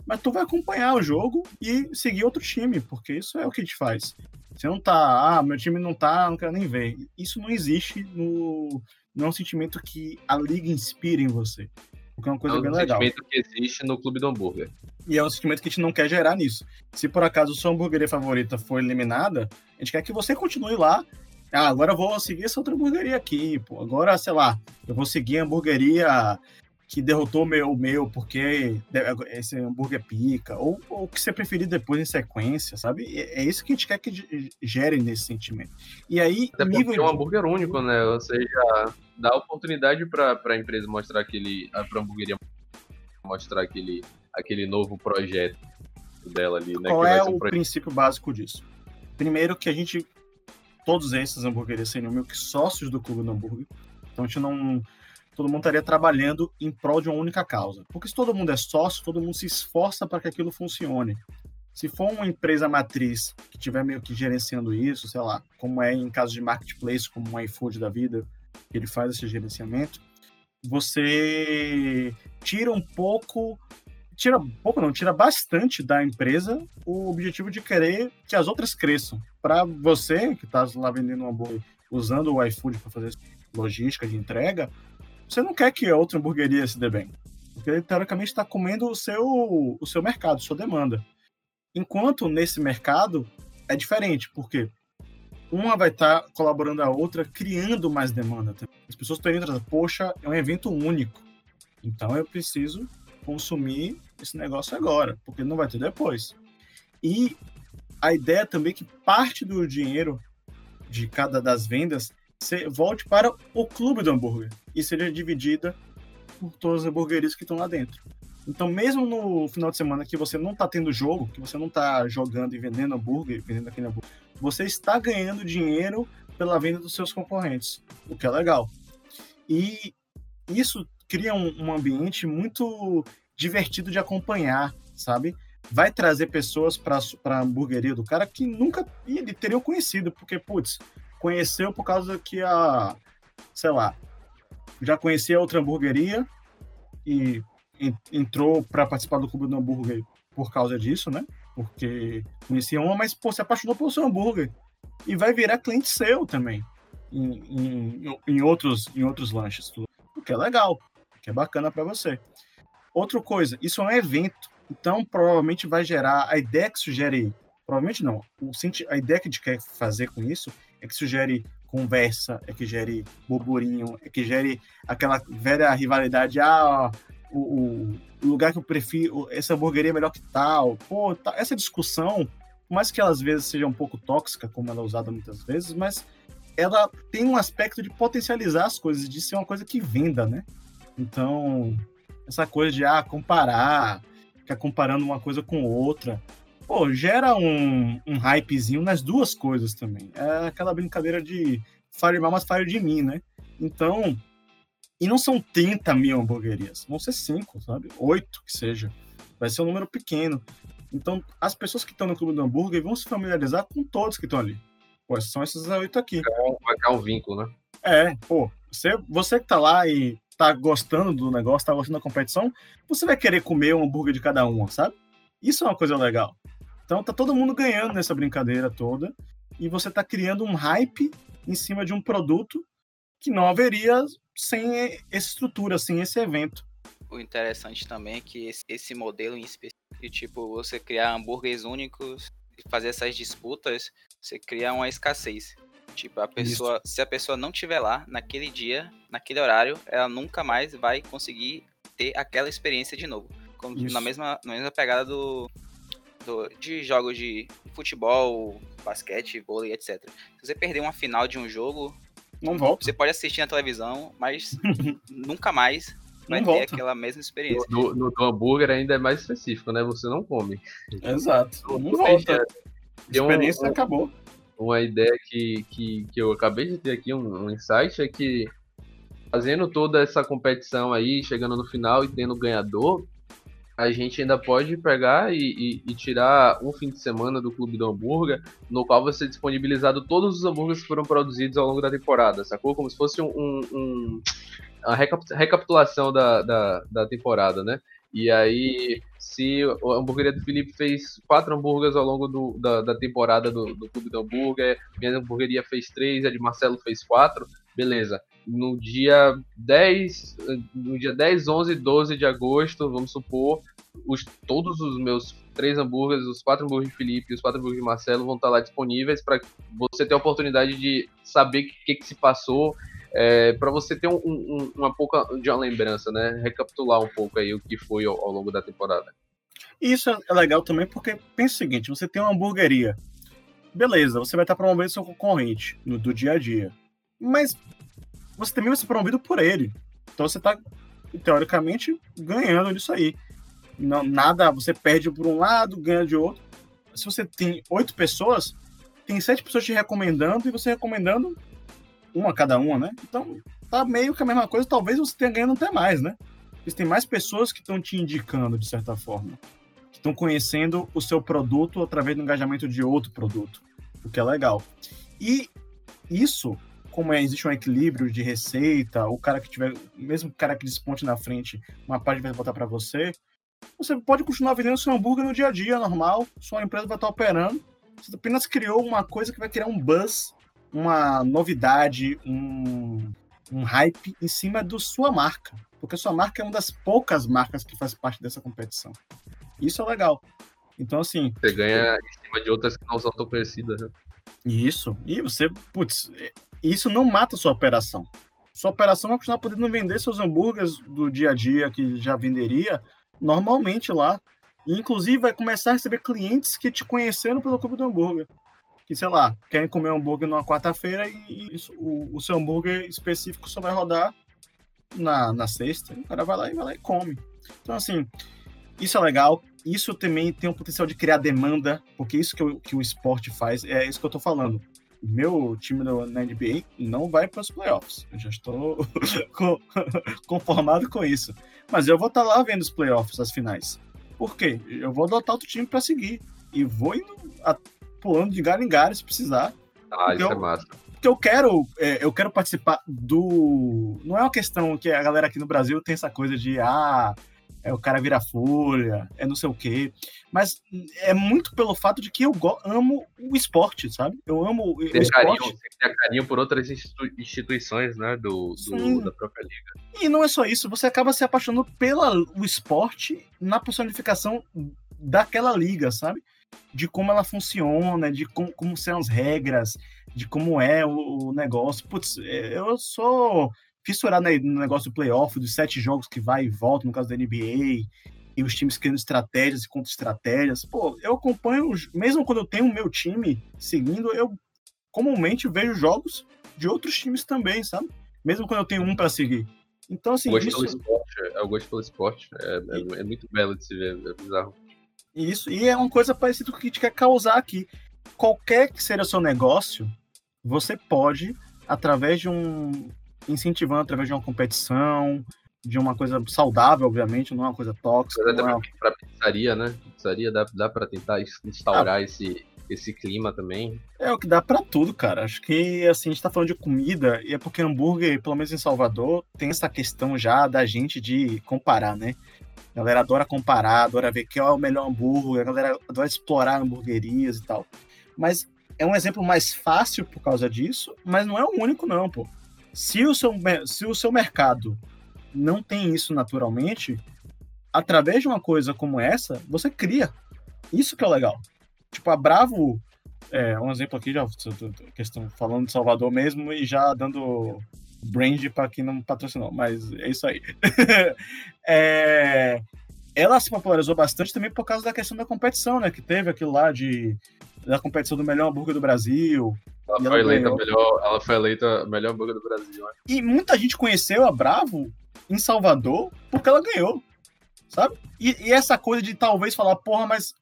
mas tu vai acompanhar o jogo e seguir outro time, porque isso é o que gente faz. Você não tá, ah, meu time não tá, não quero nem ver. Isso não existe no. Não é um sentimento que a liga inspira em você. Porque é uma coisa
é um
bem legal.
sentimento que existe no Clube do Hambúrguer.
E é um sentimento que a gente não quer gerar nisso. Se por acaso sua hamburgueria favorita for eliminada, a gente quer que você continue lá. Ah, agora eu vou seguir essa outra hamburgueria aqui, pô. Agora, sei lá, eu vou seguir a hamburgueria que derrotou meu, o meu porque esse hambúrguer pica, ou o que você preferir depois em sequência, sabe? É, é isso que a gente quer que gere nesse sentimento. E aí,
Até nível porque é um hambúrguer único, né? Ou seja, dá oportunidade para a empresa mostrar aquele, para a hamburgueria mostrar aquele, aquele novo projeto dela ali, né?
Qual é o princípio básico disso? Primeiro que a gente, todos esses hambúrgueres seriam meio que sócios do Clube do Hambúrguer, então a gente não todo mundo estaria trabalhando em prol de uma única causa. Porque se todo mundo é sócio, todo mundo se esforça para que aquilo funcione. Se for uma empresa matriz que estiver meio que gerenciando isso, sei lá, como é em caso de marketplace, como um iFood da vida, que ele faz esse gerenciamento, você tira um pouco, tira pouco não, tira bastante da empresa o objetivo de querer que as outras cresçam. Para você que está lá vendendo uma boa, usando o iFood para fazer logística de entrega, você não quer que a outra hamburgueria se dê bem. Porque ele, teoricamente, está comendo o seu, o seu mercado, sua demanda. Enquanto nesse mercado é diferente, porque uma vai estar tá colaborando a outra, criando mais demanda. As pessoas estão indo, poxa, é um evento único. Então eu preciso consumir esse negócio agora, porque não vai ter depois. E a ideia também é que parte do dinheiro de cada das vendas volte para o clube do hambúrguer e seja dividida por todas as hamburguerias que estão lá dentro. Então, mesmo no final de semana que você não está tendo jogo, que você não está jogando e vendendo hambúrguer, vendendo aquele hambúrguer, você está ganhando dinheiro pela venda dos seus concorrentes, o que é legal. E isso cria um, um ambiente muito divertido de acompanhar, sabe? Vai trazer pessoas para a hamburgueria do cara que nunca ele teriam conhecido, porque, putz, conheceu por causa que a, sei lá, já conhecia outra hamburgueria e entrou para participar do Clube do Hambúrguer por causa disso, né? Porque conhecia uma, mas pô, se apaixonou pelo seu hambúrguer e vai virar cliente seu também em, em, em outros em outros lanches, o que é legal, o que é bacana para você. Outra coisa, isso é um evento, então provavelmente vai gerar a ideia que sugere, provavelmente não, o, a ideia que a gente quer fazer com isso é que sugere conversa, é que gere burburinho, é que gere aquela velha rivalidade, ah, o, o lugar que eu prefiro, essa hamburgueria é melhor que tal. Pô, tá, essa discussão, por mais que ela às vezes seja um pouco tóxica, como ela é usada muitas vezes, mas ela tem um aspecto de potencializar as coisas, de ser uma coisa que venda, né? Então, essa coisa de ah, comparar, ficar comparando uma coisa com outra pô, gera um, um hypezinho nas duas coisas também. É aquela brincadeira de fire mal, mas fire de mim, né? Então, e não são 30 mil hamburguerias, vão ser 5, sabe? 8 que seja. Vai ser um número pequeno. Então, as pessoas que estão no clube do hambúrguer vão se familiarizar com todos que estão ali. Pô, são esses oito aqui.
Vai criar um vínculo, né?
É, pô, você, você que tá lá e tá gostando do negócio, tá gostando da competição, você vai querer comer um hambúrguer de cada uma, sabe? Isso é uma coisa legal. Então tá todo mundo ganhando nessa brincadeira toda e você tá criando um hype em cima de um produto que não haveria sem essa estrutura, sem esse evento.
O interessante também é que esse, esse modelo em específico, tipo, você criar hambúrgueres únicos e fazer essas disputas, você cria uma escassez. Tipo, a pessoa, Isso. se a pessoa não estiver lá naquele dia, naquele horário, ela nunca mais vai conseguir ter aquela experiência de novo. Como na mesma, na mesma pegada do, do, de jogos de futebol, basquete, vôlei, etc. Se você perder uma final de um jogo,
não volta.
Você pode assistir na televisão, mas nunca mais vai não ter volta. aquela mesma experiência.
No, no, no, hambúrguer ainda é mais específico, né? Você não come.
Exato. Não, não volta. A experiência um, acabou.
Uma ideia que, que, que eu acabei de ter aqui, um, um insight, é que fazendo toda essa competição aí, chegando no final e tendo ganhador, a gente ainda pode pegar e, e, e, tirar um fim de semana do Clube do Hambúrguer, no qual vai ser disponibilizado todos os hambúrgueres que foram produzidos ao longo da temporada, sacou? Como se fosse um, um, um uma recapitulação da, da, da, temporada, né? E aí se a hamburgueria do Felipe fez quatro hambúrgueres ao longo do, da, da, temporada do, do Clube do Hambúrguer, minha hamburgueria fez três, a de Marcelo fez quatro, beleza. No dia 10, no dia 10, 11, 12 de agosto, vamos supor, os, todos os meus três hambúrgueres, os quatro hambúrgueres de Felipe e os quatro hambúrgueres de Marcelo vão estar lá disponíveis para você ter a oportunidade de saber o que, que, se passou, é, para você ter um, um, uma pouca de uma lembrança, né? Recapitular um pouco aí o que foi ao, ao longo da temporada.
Isso é legal também porque pensa o seguinte: você tem uma hamburgueria, beleza, você vai estar promovendo seu concorrente no, do dia a dia, mas você também vai ser promovido por ele. Então você está teoricamente ganhando nisso aí. Não, nada, você perde por um lado, ganha de outro. Se você tem oito pessoas, tem sete pessoas te recomendando e você recomendando uma cada uma, né? Então, tá meio que a mesma coisa, talvez você tenha ganhando até mais, né? Porque tem mais pessoas que estão te indicando, de certa forma. Que estão conhecendo o seu produto através do engajamento de outro produto, o que é legal. E isso, como é, existe um equilíbrio de receita, o cara que tiver, mesmo o cara que desponte na frente, uma parte vai botar para você, você pode continuar vendendo seu hambúrguer no dia a dia, normal, sua empresa vai estar operando, você apenas criou uma coisa que vai criar um buzz uma novidade, um, um hype em cima da sua marca. Porque a sua marca é uma das poucas marcas que faz parte dessa competição. Isso é legal. Então, assim.
Você ganha em cima de outras que não são tão conhecidas, né?
Isso. E você, putz, isso não mata a sua operação. Sua operação vai continuar podendo vender seus hambúrgueres do dia a dia que já venderia normalmente lá. E, inclusive, vai começar a receber clientes que te conheceram pelo Clube do Hambúrguer que, sei lá, querem comer um hambúrguer numa quarta-feira e isso, o, o, seu hambúrguer específico só vai rodar na, na sexta. O cara vai lá e vai lá e come. Então, assim, isso é legal. Isso também tem o potencial de criar demanda, porque isso que, o, que o esporte faz, é isso que eu tô falando. Meu time no, na NBA não vai para os playoffs. Eu já estou conformado com isso. Mas eu vou estar tá lá vendo os playoffs, as finais. Por quê? Eu vou adotar outro time para seguir. E vou indo pulando de galho em galho se precisar.
Ah, isso eu, é massa.
Porque eu quero, é, eu quero participar do. Não é uma questão que a galera aqui no Brasil tem essa coisa de ah, é o cara vira folha, é não sei o quê. Mas é muito pelo fato de que eu amo o esporte, sabe? Eu amo
tem o esporte. Carinho, tem carinho por outras instituições, né, do, do da própria liga.
E não é só isso, você acaba se apaixonando pelo esporte na personificação daquela liga, sabe? De como ela funciona, de com, como são as regras, de como é o, o negócio. Putz, é, eu sou fissurado no negócio do playoff, dos sete jogos que vai e volta, no caso da NBA, e os times criando estratégias e contra-estratégias. Pô, eu acompanho, mesmo quando eu tenho o meu time seguindo, eu comumente vejo jogos de outros times também, sabe? Mesmo quando eu tenho um para seguir. Então, assim.
Gosto isso... pelo esporte, é o gosto pelo esporte. É, é, é, muito belo de se ver, é bizarro.
Isso, e é uma coisa parecida com o que a gente quer causar aqui. Qualquer que seja o seu negócio, você pode, através de um. incentivando através de uma competição, de uma coisa saudável, obviamente, não é uma coisa tóxica. Mas
é para pizzaria, né? Pizzaria dá, dá para tentar instaurar ah, esse, esse clima também.
É o que dá para tudo, cara. Acho que assim, a gente tá falando de comida, e é porque hambúrguer, pelo menos em Salvador, tem essa questão já da gente de comparar, né? A galera adora comparar, adora ver quem é o melhor hambúrguer, a galera adora explorar hamburguerias e tal. Mas é um exemplo mais fácil por causa disso, mas não é o único, não, pô. Se o seu, se o seu mercado não tem isso naturalmente, através de uma coisa como essa, você cria. Isso que é legal. Tipo, a Bravo, é, um exemplo aqui, já questão falando de Salvador mesmo e já dando brand para quem não patrocinou, mas é isso aí. é, ela se popularizou bastante também por causa da questão da competição, né? Que teve aquilo lá de da competição do melhor hambúrguer do Brasil.
Ela foi, ela eleita melhor, ela foi eleita melhor hambúrguer do Brasil. Né?
E muita gente conheceu a Bravo em Salvador porque ela ganhou, sabe? E, e essa coisa de talvez falar, porra, mas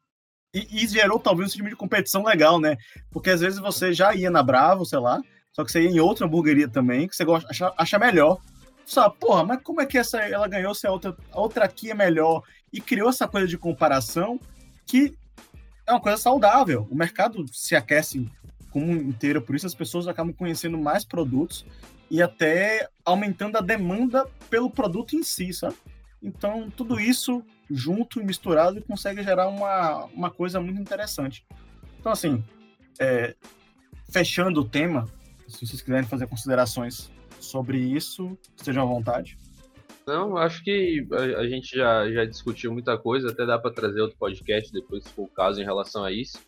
e, e, gerou talvez um sistema de competição legal, né? Porque às vezes você já ia na Bravo, sei lá, só que você ia em outra hamburgueria também, que você gosta, acha, acha melhor. Fala, porra, mas como é que essa ela ganhou se a outra, a outra aqui é melhor? E criou essa coisa de comparação que é uma coisa saudável. O mercado se aquece como inteiro, por isso as pessoas acabam conhecendo mais produtos e até aumentando a demanda pelo produto em si, sabe? Então, tudo isso junto e misturado consegue gerar uma, uma coisa muito interessante. Então, assim, é, fechando o tema, se vocês quiserem fazer considerações sobre isso, estejam à vontade.
Não, acho que a, a, gente já, já discutiu muita coisa, até dá para trazer outro podcast depois, se for o caso, em relação a isso.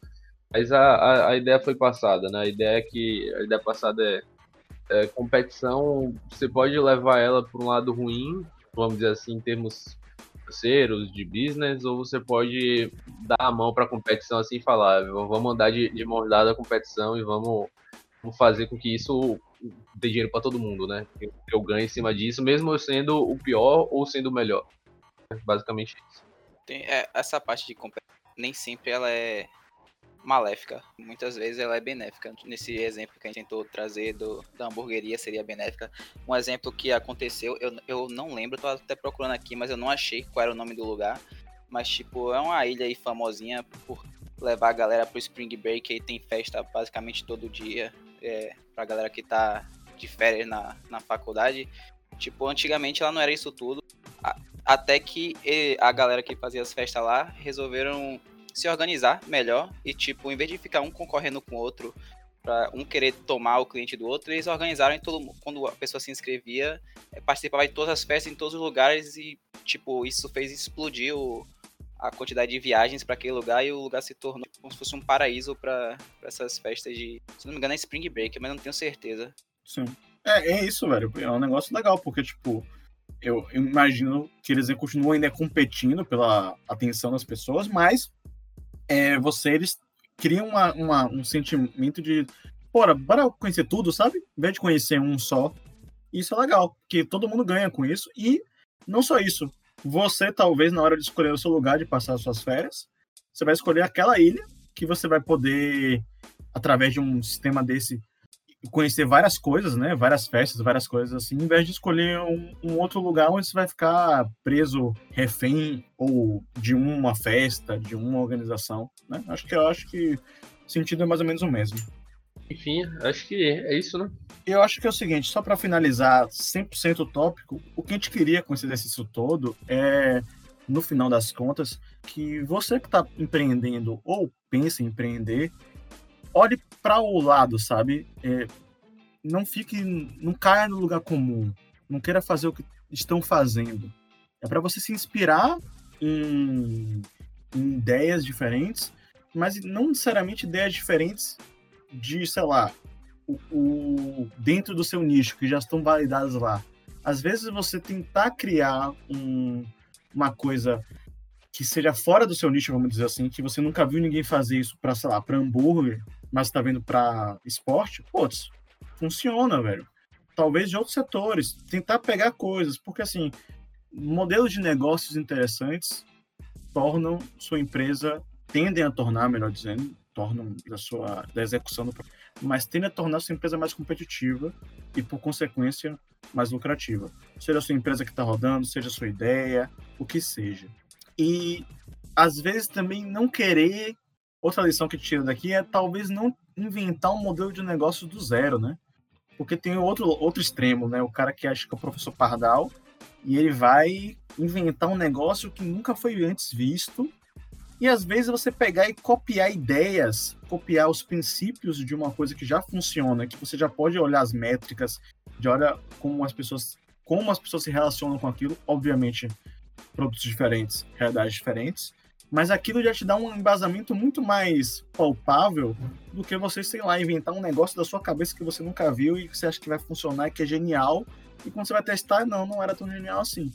Mas a, a, a, ideia foi passada, né? A ideia é que a ideia passada é, é competição, você pode levar ela para um lado ruim, vamos dizer assim, em termos financeiros, de business, ou você pode dar a mão para a competição assim e falar, vamos andar de, de mão dada a competição e vamos fazer com que isso dê dinheiro para todo mundo, né? Eu ganhe em cima disso, mesmo eu sendo o pior ou sendo o melhor. Basicamente isso.
Tem, é, essa parte de competição nem sempre ela é maléfica. Muitas vezes ela é benéfica. Nesse exemplo que a gente tentou trazer do, da hamburgueria seria benéfica. Um exemplo que aconteceu, eu, eu não lembro, tô até procurando aqui, mas eu não achei qual era o nome do lugar. Mas, tipo, é uma ilha aí famosinha por levar a galera pro Spring Break e tem festa basicamente todo dia. É, pra galera que tá de férias na, na faculdade. Tipo, antigamente ela não era isso tudo. Até que a galera que fazia as festas lá resolveram se organizar melhor e, tipo, em vez de ficar um concorrendo com o outro, para um querer tomar o cliente do outro, eles organizaram em todo quando a pessoa se inscrevia, é, participava de todas as festas em todos os lugares e, tipo, isso fez explodir o, a quantidade de viagens para aquele lugar e o lugar se tornou como se fosse um paraíso para essas festas de, se não me engano, é Spring Break, mas não tenho certeza.
Sim. É, é isso, velho. É um negócio legal, porque, tipo, eu imagino que eles continuam ainda competindo pela atenção das pessoas, mas é, você, eles criam uma, uma, um sentimento de, bora, bora conhecer tudo, sabe? Em vez de conhecer um só. Isso é legal, porque todo mundo ganha com isso. E não só isso, você talvez na hora de escolher o seu lugar de passar as suas férias, você vai escolher aquela ilha que você vai poder, através de um sistema desse, conhecer várias coisas, né? Várias festas, várias coisas assim, em vez de escolher um, um, outro lugar onde você vai ficar preso, refém ou de uma festa, de uma organização, né? Acho que eu acho que o sentido é mais ou menos o mesmo.
Enfim, acho que é isso, né?
Eu acho que é o seguinte, só para finalizar 100% o tópico, o que a gente queria com esse exercício todo é, no final das contas, que você que está empreendendo ou pensa em empreender, olhe para o lado, sabe? É, não fique, não caia no lugar comum. Não queira fazer o que estão fazendo. É para você se inspirar em, em, ideias diferentes, mas não necessariamente ideias diferentes de, sei lá, o, o, dentro do seu nicho, que já estão validadas lá. Às vezes você tentar criar um, uma coisa que seja fora do seu nicho, vamos dizer assim, que você nunca viu ninguém fazer isso para, sei lá, para hambúrguer, mas está vendo para esporte, putz, funciona, velho. Talvez de outros setores, tentar pegar coisas, porque assim, modelos de negócios interessantes tornam sua empresa, tendem a tornar, melhor dizendo, tornam da sua da execução do mas tendem a tornar sua empresa mais competitiva e por consequência mais lucrativa. Seja a sua empresa que está rodando, seja a sua ideia, o que seja. E às vezes também não querer outra lição que tira daqui é talvez não inventar um modelo de negócio do zero, né? Porque tem outro, outro extremo, né? O cara que acha que é o professor Pardal e ele vai inventar um negócio que nunca foi antes visto. E às vezes você pegar e copiar ideias, copiar os princípios de uma coisa que já funciona, que você já pode olhar as métricas, de olhar como as pessoas como as pessoas se relacionam com aquilo, obviamente produtos diferentes, realidades diferentes, mas aquilo já te dá um embasamento muito mais palpável do que você, sei lá, inventar um negócio da sua cabeça que você nunca viu e que você acha que vai funcionar, que é genial, e quando você vai testar, não, não era tão genial assim.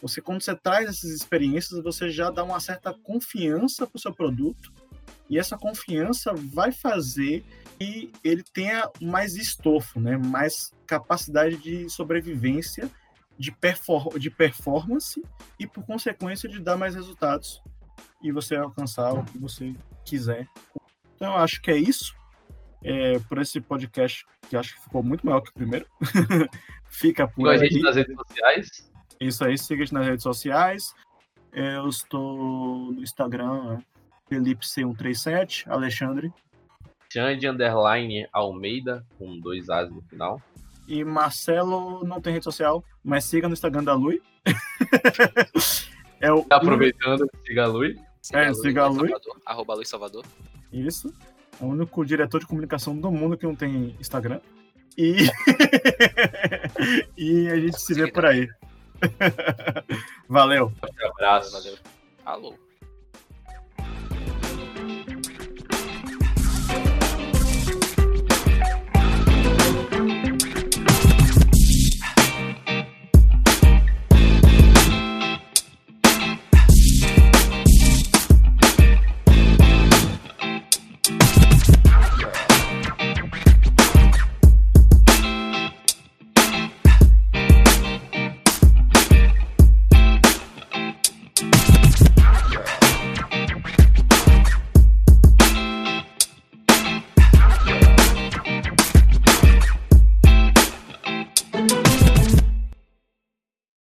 Você, quando você traz essas experiências, você já dá uma certa confiança para o seu produto, e essa confiança vai fazer que ele tenha mais estofo, né? mais capacidade de sobrevivência, de, perfor de performance e, por consequência, de dar mais resultados e você alcançar o que você quiser. Então, eu acho que é isso. É, por esse podcast, que acho que ficou muito maior que o primeiro. Fica por
siga aí. a gente nas redes sociais.
Isso aí, siga a gente nas redes sociais. É, eu estou no Instagram, Felipe C137, Alexandre.
Xande Underline Almeida, com dois As no final.
E Marcelo não tem rede social, mas siga no Instagram da Lui. É o
Aproveitando, siga a Lui.
É, siga a Lui.
Salvador, arroba Luiz Salvador.
Isso. É o único diretor de comunicação do mundo que não tem Instagram. E, e a gente se vê por aí. Valeu.
Abraço.
Valeu. Alô.